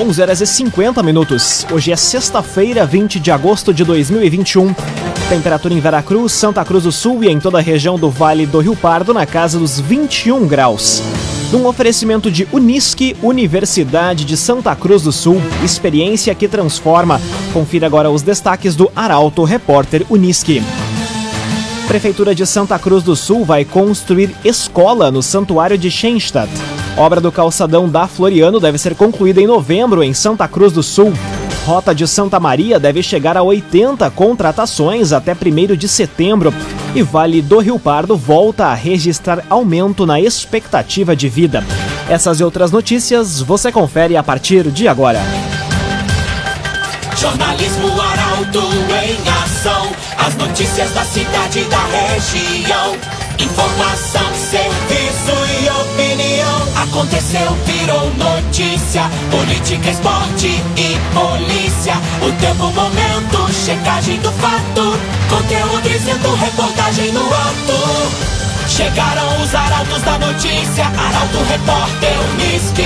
11 horas e 50 minutos. Hoje é sexta-feira, 20 de agosto de 2021. Temperatura em Veracruz, Santa Cruz do Sul e em toda a região do Vale do Rio Pardo na casa dos 21 graus. Num oferecimento de Unisque, Universidade de Santa Cruz do Sul, experiência que transforma. Confira agora os destaques do Arauto Repórter Unisque. Prefeitura de Santa Cruz do Sul vai construir escola no Santuário de Schenstadt. Obra do calçadão da Floriano deve ser concluída em novembro em Santa Cruz do Sul. Rota de Santa Maria deve chegar a 80 contratações até 1 de setembro. E Vale do Rio Pardo volta a registrar aumento na expectativa de vida. Essas e outras notícias você confere a partir de agora. Jornalismo Arauto em ação. As notícias da cidade e da região. Informação, opinião. Aconteceu, virou notícia. Política, esporte e polícia. O tempo, momento, checagem do fato. Conteúdo dizendo, reportagem no ato. Chegaram os arautos da notícia. Arauto, repórter, Unisque.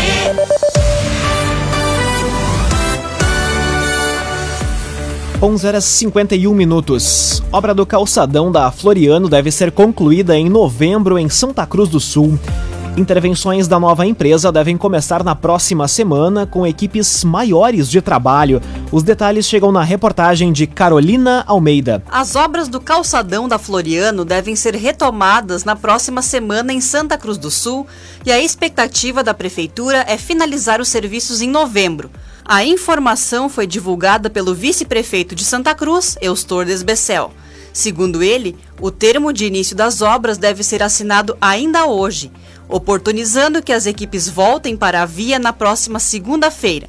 11 horas 51 minutos. Obra do calçadão da Floriano deve ser concluída em novembro em Santa Cruz do Sul. Intervenções da nova empresa devem começar na próxima semana com equipes maiores de trabalho. Os detalhes chegam na reportagem de Carolina Almeida. As obras do calçadão da Floriano devem ser retomadas na próxima semana em Santa Cruz do Sul e a expectativa da prefeitura é finalizar os serviços em novembro. A informação foi divulgada pelo vice-prefeito de Santa Cruz, Eustor Desbecel. Segundo ele, o termo de início das obras deve ser assinado ainda hoje, oportunizando que as equipes voltem para a via na próxima segunda-feira.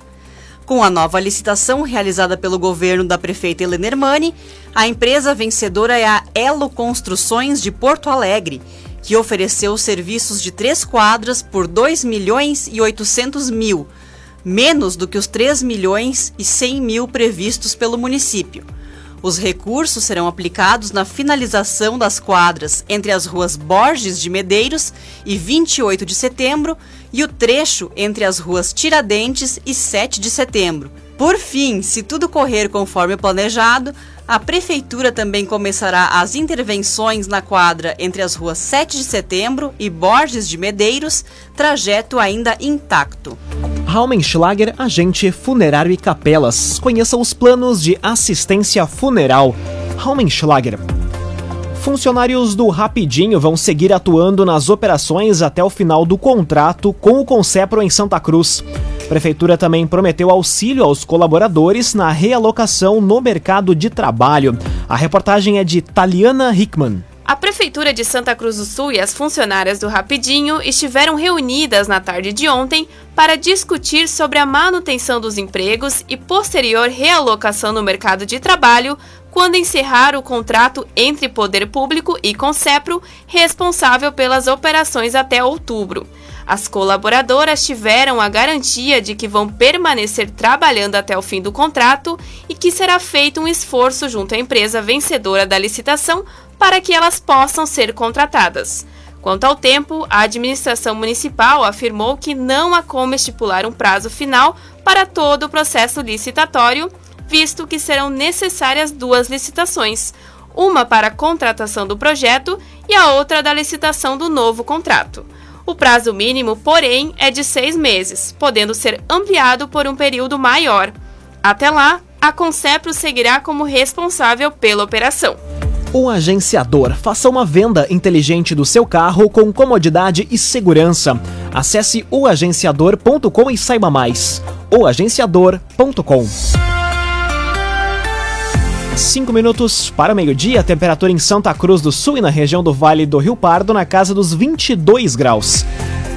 Com a nova licitação realizada pelo governo da prefeita Helena Hermani, a empresa vencedora é a Elo Construções de Porto Alegre, que ofereceu serviços de três quadras por 2 milhões e 800 mil, menos do que os 3 milhões e 100 mil previstos pelo município. Os recursos serão aplicados na finalização das quadras entre as ruas Borges de Medeiros e 28 de setembro e o trecho entre as ruas Tiradentes e 7 de setembro. Por fim, se tudo correr conforme planejado, a Prefeitura também começará as intervenções na quadra entre as ruas 7 de setembro e Borges de Medeiros, trajeto ainda intacto. Raumenschlager, agente funerário e capelas. Conheça os planos de assistência funeral. Raumenschlager. Funcionários do Rapidinho vão seguir atuando nas operações até o final do contrato com o Concepro em Santa Cruz. A Prefeitura também prometeu auxílio aos colaboradores na realocação no mercado de trabalho. A reportagem é de Taliana Hickman. A Prefeitura de Santa Cruz do Sul e as funcionárias do Rapidinho estiveram reunidas na tarde de ontem para discutir sobre a manutenção dos empregos e posterior realocação no mercado de trabalho quando encerrar o contrato entre Poder Público e Concepro, responsável pelas operações até outubro. As colaboradoras tiveram a garantia de que vão permanecer trabalhando até o fim do contrato e que será feito um esforço junto à empresa vencedora da licitação para que elas possam ser contratadas. Quanto ao tempo, a administração municipal afirmou que não há como estipular um prazo final para todo o processo licitatório, visto que serão necessárias duas licitações, uma para a contratação do projeto e a outra da licitação do novo contrato. O prazo mínimo, porém, é de seis meses, podendo ser ampliado por um período maior. Até lá, a Concepro seguirá como responsável pela operação. O agenciador. Faça uma venda inteligente do seu carro com comodidade e segurança. Acesse oagenciador.com e saiba mais. oagenciador.com 5 minutos para meio-dia, temperatura em Santa Cruz do Sul e na região do Vale do Rio Pardo na casa dos 22 graus.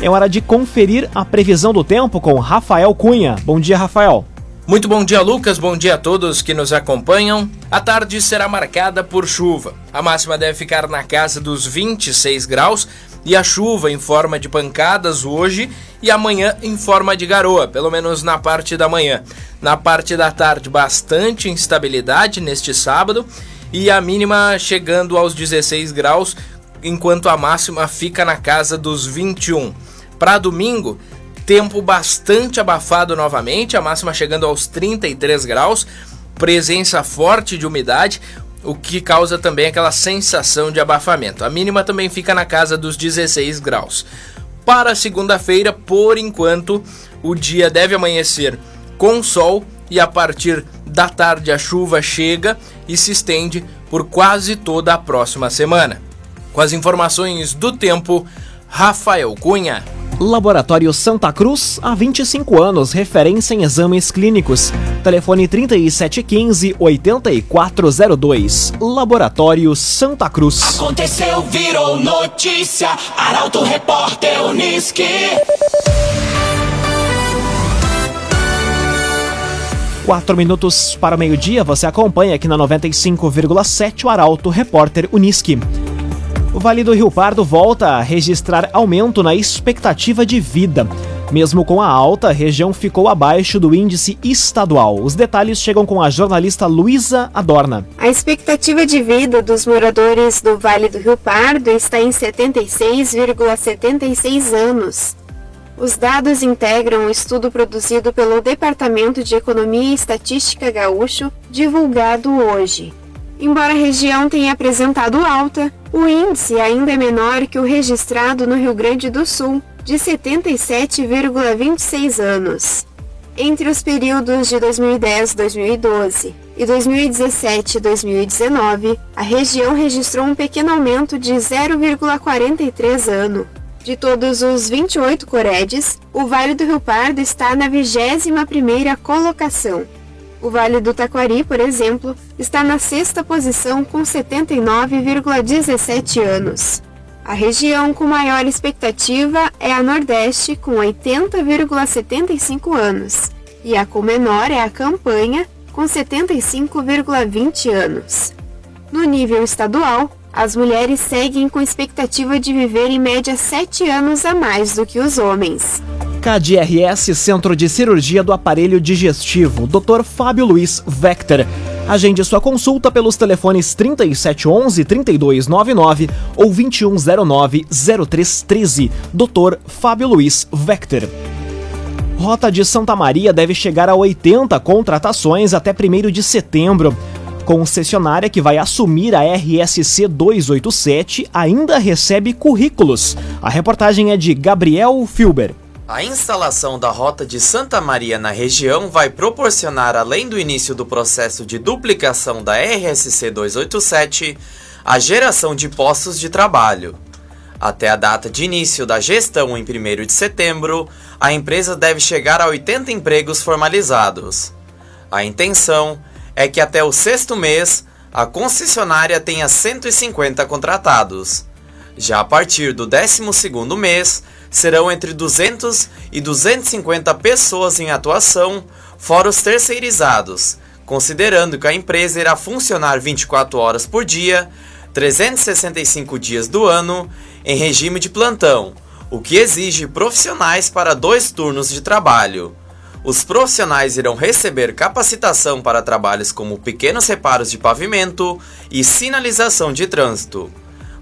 É hora de conferir a previsão do tempo com Rafael Cunha. Bom dia, Rafael. Muito bom dia, Lucas. Bom dia a todos que nos acompanham. A tarde será marcada por chuva. A máxima deve ficar na casa dos 26 graus e a chuva em forma de pancadas hoje e amanhã em forma de garoa, pelo menos na parte da manhã. Na parte da tarde, bastante instabilidade neste sábado e a mínima chegando aos 16 graus, enquanto a máxima fica na casa dos 21. Para domingo, Tempo bastante abafado novamente, a máxima chegando aos 33 graus, presença forte de umidade, o que causa também aquela sensação de abafamento. A mínima também fica na casa dos 16 graus. Para segunda-feira, por enquanto, o dia deve amanhecer com sol e a partir da tarde a chuva chega e se estende por quase toda a próxima semana. Com as informações do tempo, Rafael Cunha. Laboratório Santa Cruz, há 25 anos, referência em exames clínicos. Telefone 3715-8402. Laboratório Santa Cruz. Aconteceu, virou notícia. Arauto Repórter Uniski. Quatro minutos para o meio-dia, você acompanha aqui na 95,7 o Arauto Repórter Uniski. O Vale do Rio Pardo volta a registrar aumento na expectativa de vida. Mesmo com a alta, a região ficou abaixo do índice estadual. Os detalhes chegam com a jornalista Luísa Adorna. A expectativa de vida dos moradores do Vale do Rio Pardo está em 76,76 anos. Os dados integram um estudo produzido pelo Departamento de Economia e Estatística Gaúcho, divulgado hoje. Embora a região tenha apresentado alta, o índice ainda é menor que o registrado no Rio Grande do Sul, de 77,26 anos. Entre os períodos de 2010-2012 e 2017-2019, a região registrou um pequeno aumento de 0,43 ano. De todos os 28 coredes, o Vale do Rio Pardo está na 21ª colocação, o Vale do Taquari, por exemplo, está na sexta posição com 79,17 anos. A região com maior expectativa é a Nordeste, com 80,75 anos, e a com menor é a Campanha, com 75,20 anos. No nível estadual, as mulheres seguem com expectativa de viver em média 7 anos a mais do que os homens. KDRS Centro de Cirurgia do Aparelho Digestivo, Dr. Fábio Luiz Vector. Agende sua consulta pelos telefones 3711-3299 ou 2109-0313. Dr. Fábio Luiz Vector. Rota de Santa Maria deve chegar a 80 contratações até 1 de setembro. Concessionária que vai assumir a RSC 287 ainda recebe currículos. A reportagem é de Gabriel Filber. A instalação da Rota de Santa Maria na região vai proporcionar, além do início do processo de duplicação da RSC 287, a geração de postos de trabalho. Até a data de início da gestão, em 1 de setembro, a empresa deve chegar a 80 empregos formalizados. A intenção é que até o sexto mês a concessionária tenha 150 contratados. Já a partir do 12 segundo mês, serão entre 200 e 250 pessoas em atuação, fora os terceirizados, considerando que a empresa irá funcionar 24 horas por dia, 365 dias do ano, em regime de plantão, o que exige profissionais para dois turnos de trabalho. Os profissionais irão receber capacitação para trabalhos como pequenos reparos de pavimento e sinalização de trânsito.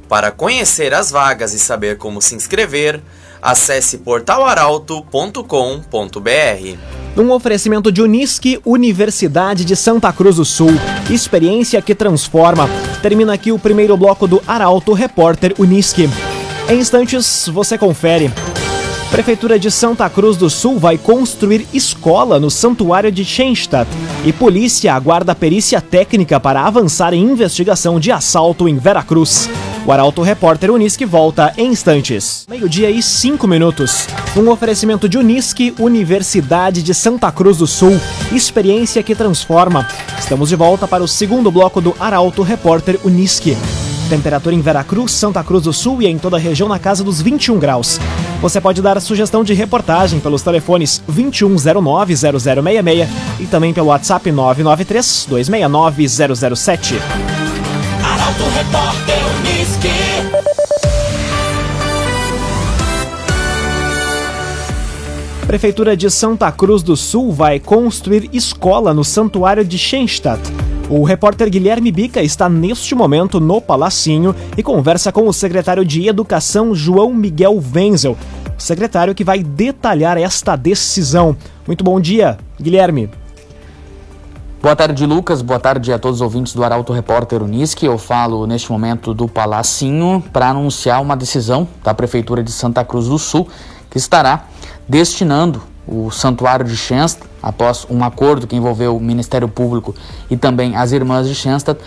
Para conhecer as vagas e saber como se inscrever, Acesse portalaralto.com.br. Um oferecimento de Unisque, Universidade de Santa Cruz do Sul. Experiência que transforma. Termina aqui o primeiro bloco do Arauto Repórter Unisque. Em instantes, você confere. Prefeitura de Santa Cruz do Sul vai construir escola no Santuário de Schenstadt e polícia aguarda perícia técnica para avançar em investigação de assalto em Veracruz. O Arauto Repórter Unisque volta em instantes. Meio-dia e cinco minutos. Um oferecimento de Unisque, Universidade de Santa Cruz do Sul. Experiência que transforma. Estamos de volta para o segundo bloco do Arauto Repórter Unisque. Temperatura em Veracruz, Santa Cruz do Sul e em toda a região na casa dos 21 graus. Você pode dar sugestão de reportagem pelos telefones 2109-0066 e também pelo WhatsApp 993-269-007. Repórter Unisque. Prefeitura de Santa Cruz do Sul vai construir escola no Santuário de Schenstadt. O repórter Guilherme Bica está neste momento no Palacinho e conversa com o secretário de Educação João Miguel Wenzel, secretário que vai detalhar esta decisão. Muito bom dia, Guilherme. Boa tarde, Lucas. Boa tarde a todos os ouvintes do Arauto Repórter Unisque. Eu falo neste momento do Palacinho para anunciar uma decisão da Prefeitura de Santa Cruz do Sul que estará destinando o Santuário de Schenstadt, após um acordo que envolveu o Ministério Público e também as Irmãs de Schenstadt,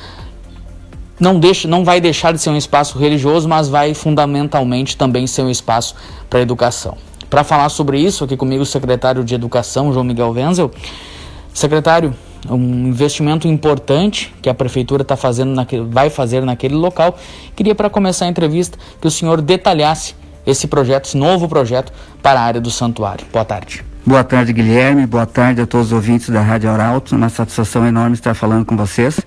não, deixa, não vai deixar de ser um espaço religioso, mas vai fundamentalmente também ser um espaço para educação. Para falar sobre isso, aqui comigo o secretário de Educação, João Miguel Wenzel. Secretário, um investimento importante que a prefeitura tá fazendo naquele, vai fazer naquele local. Queria para começar a entrevista que o senhor detalhasse esse projeto, esse novo projeto para a área do santuário. Boa tarde. Boa tarde, Guilherme. Boa tarde a todos os ouvintes da Rádio Arauto. Uma satisfação enorme estar falando com vocês.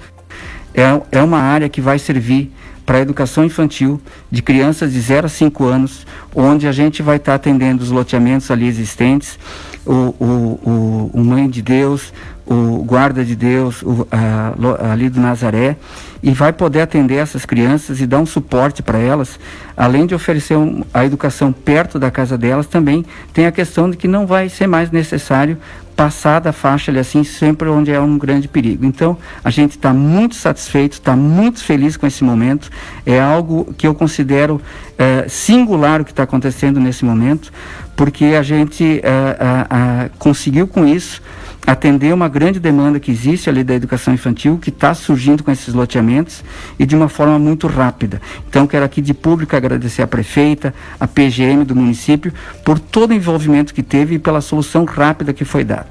É, é uma área que vai servir para a educação infantil de crianças de 0 a 5 anos, onde a gente vai estar atendendo os loteamentos ali existentes, o, o, o, Mãe de Deus, o Guarda de Deus, o, a, ali do Nazaré, e vai poder atender essas crianças e dar um suporte para elas, além de oferecer um, a educação perto da casa delas, também tem a questão de que não vai ser mais necessário passar da faixa ali assim, sempre onde é um grande perigo. Então, a gente está muito satisfeito, está muito feliz com esse momento. É algo que eu considero é, singular o que está acontecendo nesse momento, porque a gente é, conseguiu com isso atender uma grande demanda que existe ali da educação infantil, que está surgindo com esses loteamentos e de uma forma muito rápida. Então, quero aqui de público agradecer a prefeita, a PGM do município, por todo o envolvimento que teve e pela solução rápida que foi dada.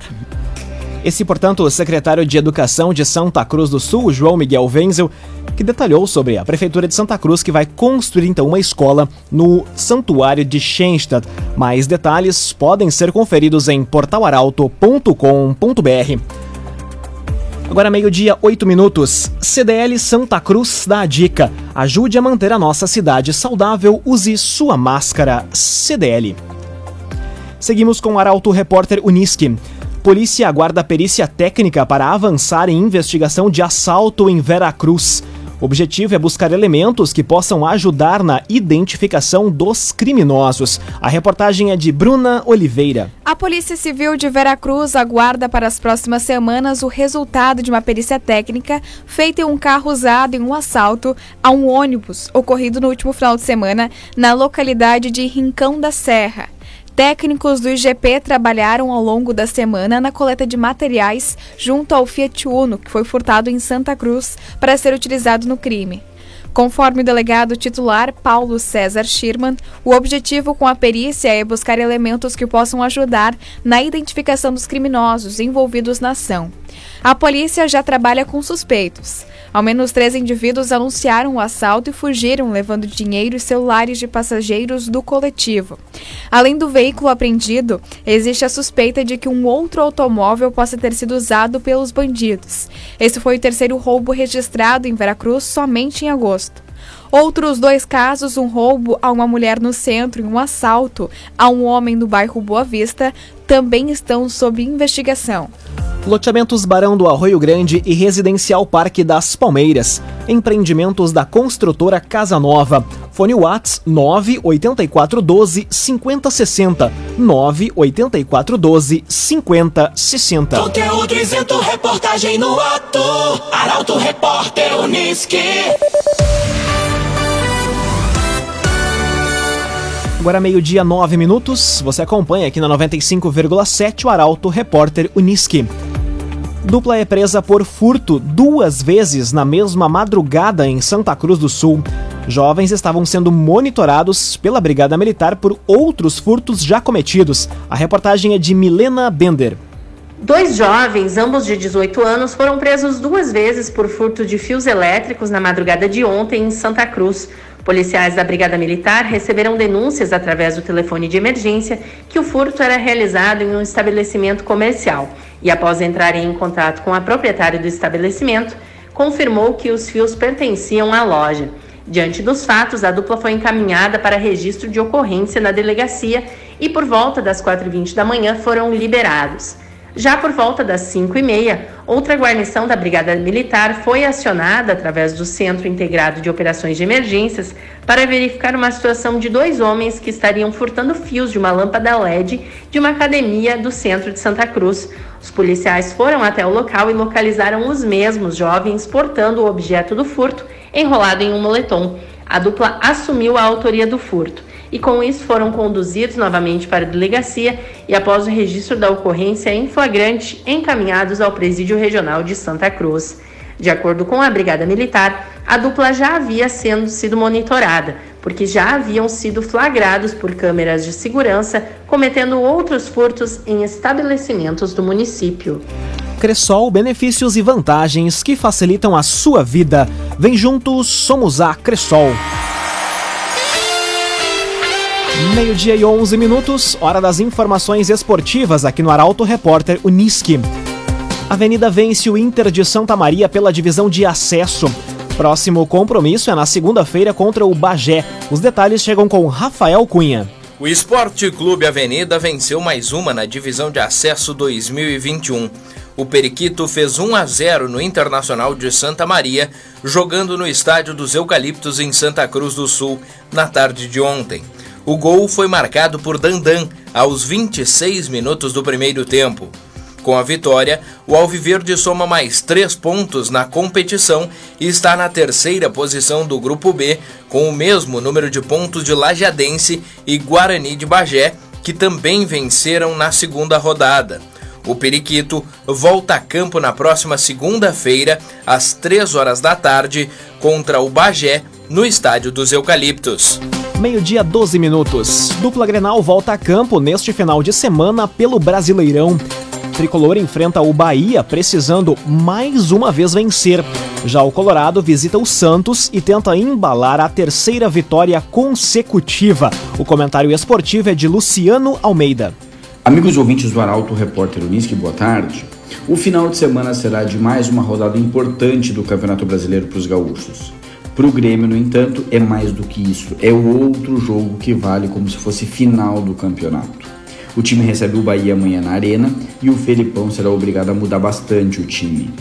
Esse, portanto, o secretário de Educação de Santa Cruz do Sul, João Miguel Wenzel, que detalhou sobre a Prefeitura de Santa Cruz que vai construir então uma escola no Santuário de Schenstadt. Mais detalhes podem ser conferidos em portalaralto.com.br. Agora meio-dia, 8 minutos. CDL Santa Cruz dá a dica. Ajude a manter a nossa cidade saudável, use sua máscara CDL. Seguimos com o Arauto Repórter Uniski. Polícia aguarda perícia técnica para avançar em investigação de assalto em Veracruz. O objetivo é buscar elementos que possam ajudar na identificação dos criminosos. A reportagem é de Bruna Oliveira. A Polícia Civil de Veracruz aguarda para as próximas semanas o resultado de uma perícia técnica feita em um carro usado em um assalto a um ônibus ocorrido no último final de semana na localidade de Rincão da Serra. Técnicos do IGP trabalharam ao longo da semana na coleta de materiais junto ao Fiat Uno, que foi furtado em Santa Cruz, para ser utilizado no crime. Conforme o delegado titular Paulo César Schirman, o objetivo com a perícia é buscar elementos que possam ajudar na identificação dos criminosos envolvidos na ação. A polícia já trabalha com suspeitos. Ao menos três indivíduos anunciaram o assalto e fugiram, levando dinheiro e celulares de passageiros do coletivo. Além do veículo apreendido, existe a suspeita de que um outro automóvel possa ter sido usado pelos bandidos. Esse foi o terceiro roubo registrado em Veracruz somente em agosto. Outros dois casos, um roubo a uma mulher no centro e um assalto a um homem no bairro Boa Vista, também estão sob investigação. Loteamentos Barão do Arroio Grande e Residencial Parque das Palmeiras. Empreendimentos da construtora Casa Nova. Fone Whats 98412 5060. 98412 5060. Conteúdo isento, reportagem no ato. Arauto Repórter Uniski. Agora meio-dia, nove minutos. Você acompanha aqui na 95,7 o Arauto Repórter Uniski. Dupla é presa por furto duas vezes na mesma madrugada em Santa Cruz do Sul. Jovens estavam sendo monitorados pela Brigada Militar por outros furtos já cometidos. A reportagem é de Milena Bender. Dois jovens, ambos de 18 anos, foram presos duas vezes por furto de fios elétricos na madrugada de ontem em Santa Cruz. Policiais da Brigada Militar receberam denúncias através do telefone de emergência que o furto era realizado em um estabelecimento comercial e, após entrarem em contato com a proprietária do estabelecimento, confirmou que os fios pertenciam à loja. Diante dos fatos, a dupla foi encaminhada para registro de ocorrência na delegacia e, por volta das 4h20 da manhã, foram liberados. Já por volta das 5 e meia, outra guarnição da Brigada Militar foi acionada através do Centro Integrado de Operações de Emergências para verificar uma situação de dois homens que estariam furtando fios de uma lâmpada LED de uma academia do centro de Santa Cruz. Os policiais foram até o local e localizaram os mesmos jovens portando o objeto do furto enrolado em um moletom. A dupla assumiu a autoria do furto e com isso foram conduzidos novamente para a delegacia e após o registro da ocorrência em flagrante, encaminhados ao presídio regional de Santa Cruz. De acordo com a Brigada Militar, a dupla já havia sendo sido monitorada, porque já haviam sido flagrados por câmeras de segurança cometendo outros furtos em estabelecimentos do município. Cressol, benefícios e vantagens que facilitam a sua vida. Vem juntos, somos a Cressol. Meio-dia e 11 minutos, hora das informações esportivas aqui no Arauto Repórter Uniski. Avenida vence o Inter de Santa Maria pela divisão de acesso. Próximo compromisso é na segunda-feira contra o Bagé. Os detalhes chegam com Rafael Cunha. O Esporte Clube Avenida venceu mais uma na divisão de acesso 2021. O Periquito fez 1 a 0 no Internacional de Santa Maria, jogando no estádio dos Eucaliptos em Santa Cruz do Sul na tarde de ontem. O gol foi marcado por Dandan aos 26 minutos do primeiro tempo. Com a vitória, o Alviverde soma mais três pontos na competição e está na terceira posição do Grupo B, com o mesmo número de pontos de Lajadense e Guarani de Bagé, que também venceram na segunda rodada. O Periquito volta a campo na próxima segunda-feira, às 3 horas da tarde, contra o Bagé, no Estádio dos Eucaliptos. Meio-dia, 12 minutos. Dupla Grenal volta a campo neste final de semana pelo Brasileirão. Tricolor enfrenta o Bahia precisando mais uma vez vencer. Já o Colorado visita o Santos e tenta embalar a terceira vitória consecutiva. O comentário esportivo é de Luciano Almeida. Amigos ouvintes do Arauto Repórter Unisque, boa tarde. O final de semana será de mais uma rodada importante do Campeonato Brasileiro para os gaúchos. Para o Grêmio, no entanto, é mais do que isso. É o outro jogo que vale como se fosse final do campeonato. O time recebe o Bahia amanhã na Arena e o Felipão será obrigado a mudar bastante o time.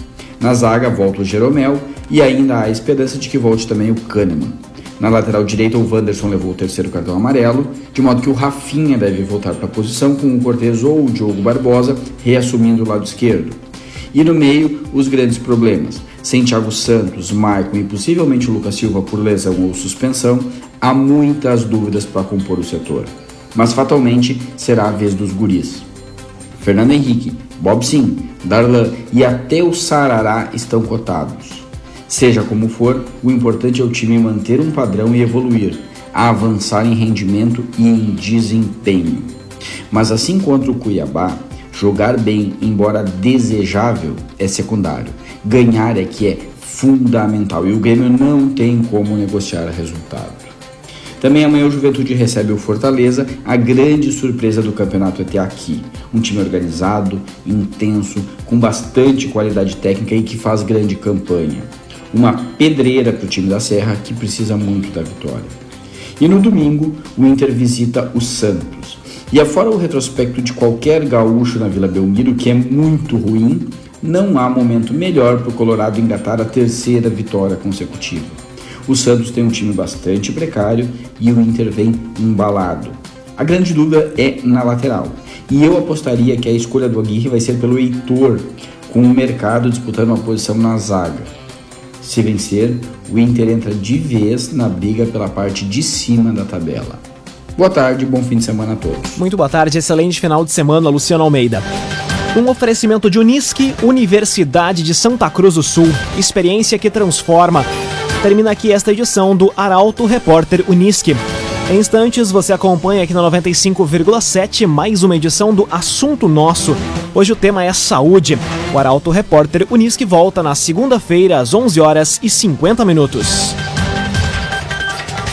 Na zaga volta o Jeromel e ainda há esperança de que volte também o Kahneman. Na lateral direita, o Wanderson levou o terceiro cartão amarelo, de modo que o Rafinha deve voltar para a posição com o Cortez ou o Diogo Barbosa reassumindo o lado esquerdo. E no meio, os grandes problemas. Sem Thiago Santos, Maicon e possivelmente Lucas Silva por lesão ou suspensão, há muitas dúvidas para compor o setor. Mas fatalmente será a vez dos guris. Fernando Henrique, Bob Sim, Darlan e até o Sarará estão cotados. Seja como for, o importante é o time manter um padrão e evoluir, avançar em rendimento e em desempenho. Mas assim contra o Cuiabá, jogar bem, embora desejável, é secundário. Ganhar é que é fundamental e o Grêmio não tem como negociar resultado. Também amanhã o Juventude recebe o Fortaleza, a grande surpresa do campeonato até aqui. Um time organizado, intenso, com bastante qualidade técnica e que faz grande campanha. Uma pedreira para o time da Serra que precisa muito da vitória. E no domingo, o Inter visita o Santos. E afora o retrospecto de qualquer gaúcho na Vila Belmiro, que é muito ruim, não há momento melhor para o Colorado engatar a terceira vitória consecutiva. O Santos tem um time bastante precário e o Inter vem embalado. A grande dúvida é na lateral. E eu apostaria que a escolha do Aguirre vai ser pelo Heitor, com o mercado disputando uma posição na zaga. Se vencer, o Inter entra de vez na briga pela parte de cima da tabela. Boa tarde, bom fim de semana a todos. Muito boa tarde, excelente final de semana, Luciano Almeida. Um oferecimento de Unisque, Universidade de Santa Cruz do Sul. Experiência que transforma. Termina aqui esta edição do Arauto Repórter Unisque. Em instantes, você acompanha aqui na 95,7 mais uma edição do Assunto Nosso. Hoje o tema é saúde. O Arauto Repórter Unisque volta na segunda-feira às 11 horas e 50 minutos.